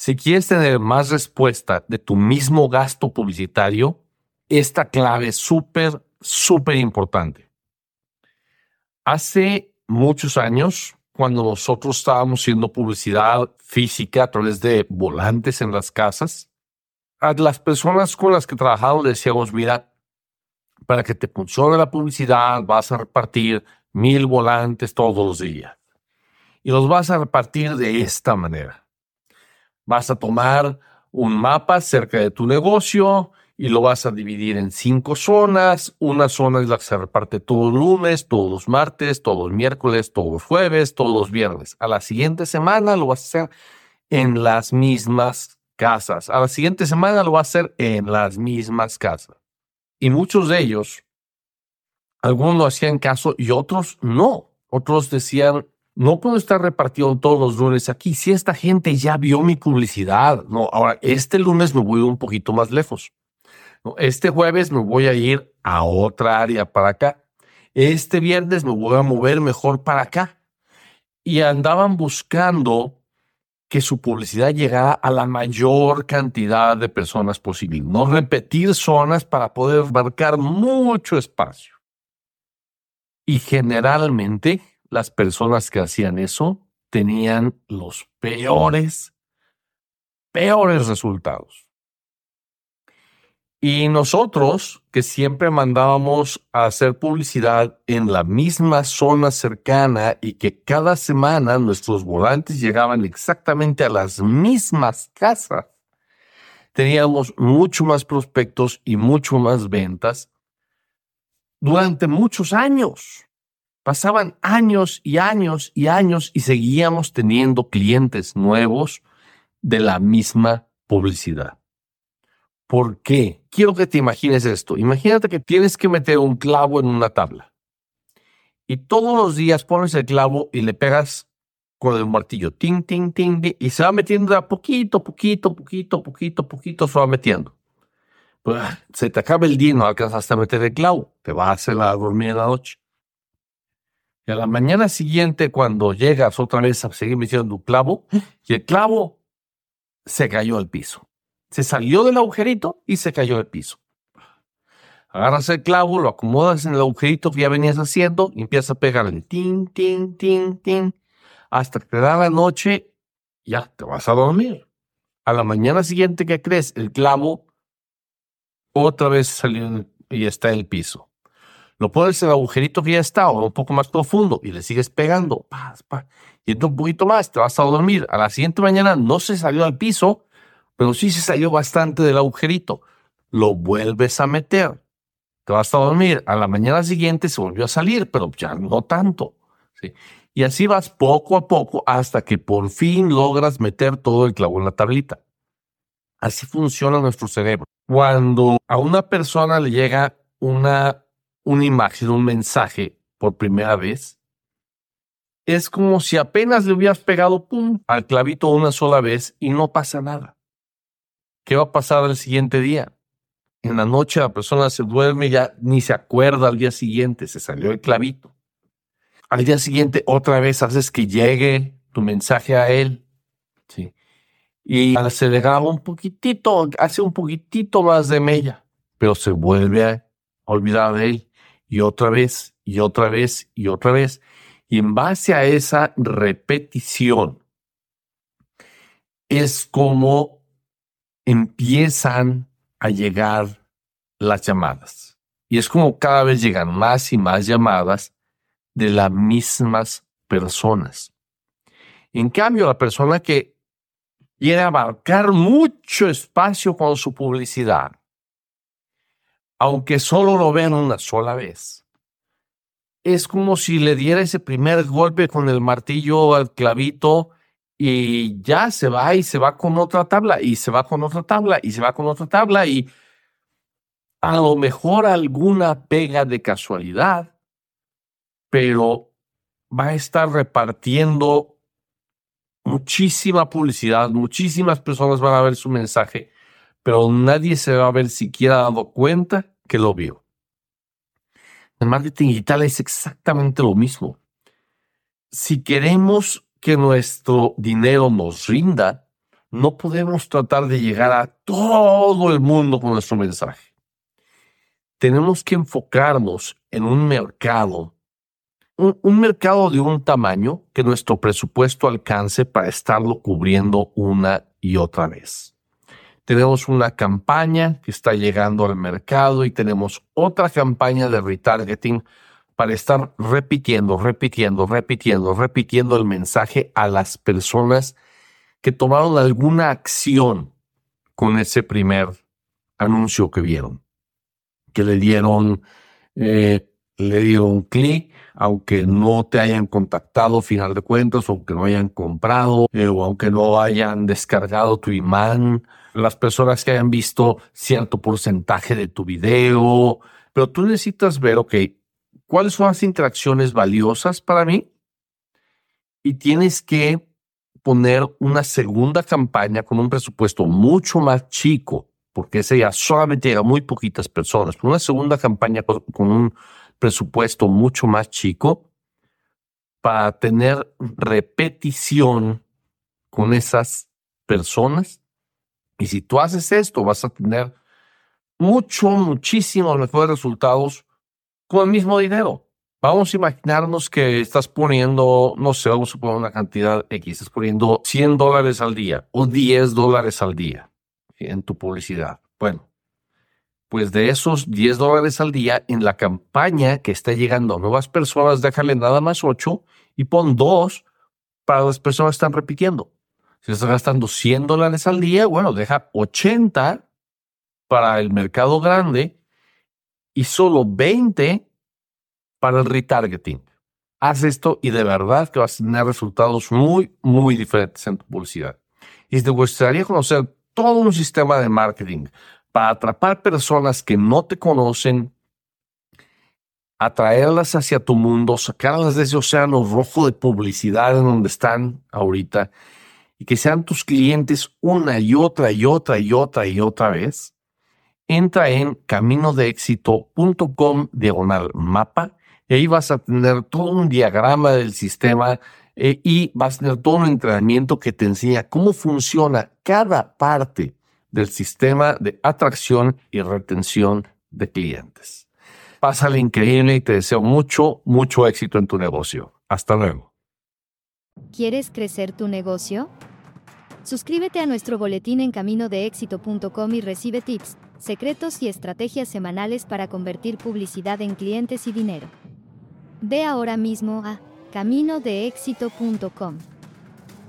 Si quieres tener más respuesta de tu mismo gasto publicitario, esta clave es súper, súper importante. Hace muchos años, cuando nosotros estábamos haciendo publicidad física a través de volantes en las casas, a las personas con las que trabajamos le decíamos, mira, para que te funcione la publicidad vas a repartir mil volantes todos los días. Y los vas a repartir de esta manera. Vas a tomar un mapa cerca de tu negocio y lo vas a dividir en cinco zonas. Una zona es la que se reparte todos los lunes, todos los martes, todos los miércoles, todos los jueves, todos los viernes. A la siguiente semana lo vas a hacer en las mismas casas. A la siguiente semana lo vas a hacer en las mismas casas. Y muchos de ellos, algunos lo hacían caso y otros no. Otros decían, no puedo estar repartido todos los lunes aquí. Si esta gente ya vio mi publicidad, no, ahora este lunes me voy un poquito más lejos. Este jueves me voy a ir a otra área para acá. Este viernes me voy a mover mejor para acá. Y andaban buscando que su publicidad llegara a la mayor cantidad de personas posible. No repetir zonas para poder abarcar mucho espacio. Y generalmente las personas que hacían eso tenían los peores, peores resultados. Y nosotros, que siempre mandábamos a hacer publicidad en la misma zona cercana y que cada semana nuestros volantes llegaban exactamente a las mismas casas, teníamos mucho más prospectos y mucho más ventas durante muchos años. Pasaban años y años y años y seguíamos teniendo clientes nuevos de la misma publicidad. ¿Por qué? Quiero que te imagines esto. Imagínate que tienes que meter un clavo en una tabla. Y todos los días pones el clavo y le pegas con el martillo. Ting, ting, ting, y se va metiendo a poquito, poquito, poquito, poquito, poquito, se va metiendo. Pues, se te acaba el día y no alcanzas a meter el clavo. Te vas a hacer a dormir en la noche. Y a la mañana siguiente, cuando llegas otra vez a seguir metiendo un clavo, y el clavo se cayó al piso. Se salió del agujerito y se cayó al piso. Agarras el clavo, lo acomodas en el agujerito que ya venías haciendo y empiezas a pegarle tin, tin, tin, tin, hasta que te da la noche, ya te vas a dormir. A la mañana siguiente que crees, el clavo otra vez salió y está en el piso. Lo pones en el agujerito que ya está, o un poco más profundo, y le sigues pegando. Y entonces un poquito más, te vas a dormir. A la siguiente mañana no se salió al piso, pero sí se salió bastante del agujerito. Lo vuelves a meter. Te vas a dormir. A la mañana siguiente se volvió a salir, pero ya no tanto. ¿sí? Y así vas poco a poco hasta que por fin logras meter todo el clavo en la tablita. Así funciona nuestro cerebro. Cuando a una persona le llega una, una imagen, un mensaje por primera vez, es como si apenas le hubieras pegado al clavito una sola vez y no pasa nada. ¿Qué va a pasar el siguiente día? En la noche la persona se duerme ya ni se acuerda al día siguiente, se salió el clavito. Al día siguiente otra vez haces que llegue tu mensaje a él. Sí. Y le graba un poquitito, hace un poquitito más de mella, pero se vuelve a olvidar de él. Y otra vez, y otra vez, y otra vez. Y en base a esa repetición, es como empiezan a llegar las llamadas. Y es como cada vez llegan más y más llamadas de las mismas personas. En cambio, la persona que quiere abarcar mucho espacio con su publicidad, aunque solo lo vean una sola vez, es como si le diera ese primer golpe con el martillo al clavito y ya se va y se va con otra tabla y se va con otra tabla y se va con otra tabla y a lo mejor alguna pega de casualidad, pero va a estar repartiendo muchísima publicidad, muchísimas personas van a ver su mensaje, pero nadie se va a ver siquiera dado cuenta que lo vio. El marketing digital es exactamente lo mismo. Si queremos que nuestro dinero nos rinda, no podemos tratar de llegar a todo el mundo con nuestro mensaje. Tenemos que enfocarnos en un mercado, un, mercado de un tamaño que nuestro presupuesto alcance para estarlo cubriendo una y otra vez. Tenemos una campaña que está llegando al mercado y tenemos otra campaña de retargeting para estar repitiendo, repitiendo, repitiendo, repitiendo el mensaje a las personas que tomaron alguna acción con ese primer anuncio que vieron, que le dieron, eh, le dieron clic, aunque no te hayan contactado final de cuentas, aunque no hayan comprado, eh, o aunque no hayan descargado tu imán, las personas que hayan visto cierto porcentaje de tu video, pero tú necesitas ver, ok, ¿cuáles son las interacciones valiosas para mí? Y tienes que poner una segunda campaña con un presupuesto mucho más chico, porque ese ya solamente llega a muy poquitas personas, una segunda campaña con, un presupuesto mucho más chico para tener repetición con esas personas. Y si tú haces esto, vas a tener mucho, muchísimos mejores resultados con el mismo dinero. Vamos a imaginarnos que estás poniendo, no sé, vamos a poner una cantidad X, estás poniendo 100 dólares al día o 10 dólares al día en tu publicidad. Bueno, pues de esos 10 dólares al día en la campaña que está llegando a nuevas personas, déjale nada más 8 y pon 2 para las personas que están repitiendo. Si estás gastando 100 dólares al día, bueno, deja 80 para el mercado grande y solo 20 para el retargeting. Haz esto y de verdad que vas a tener resultados muy, muy diferentes en tu publicidad. Y te gustaría conocer todo un sistema de marketing para atrapar personas que no te conocen, atraerlas hacia tu mundo, sacarlas de ese océano rojo de publicidad en donde están ahorita y que sean tus clientes una y otra y otra y otra y otra vez, entra en caminodeéxito.com diagonal mapa y ahí vas a tener todo un diagrama del sistema eh, y vas a tener todo un entrenamiento que te enseña cómo funciona cada parte del sistema de atracción y retención de clientes. Pásale increíble y te deseo mucho, mucho éxito en tu negocio. Hasta luego. ¿Quieres crecer tu negocio? Suscríbete a nuestro boletín en caminodeéxito.com y recibe tips, secretos y estrategias semanales para convertir publicidad en clientes y dinero. Ve ahora mismo a caminodeéxito.com.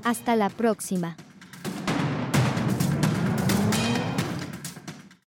Hasta la próxima.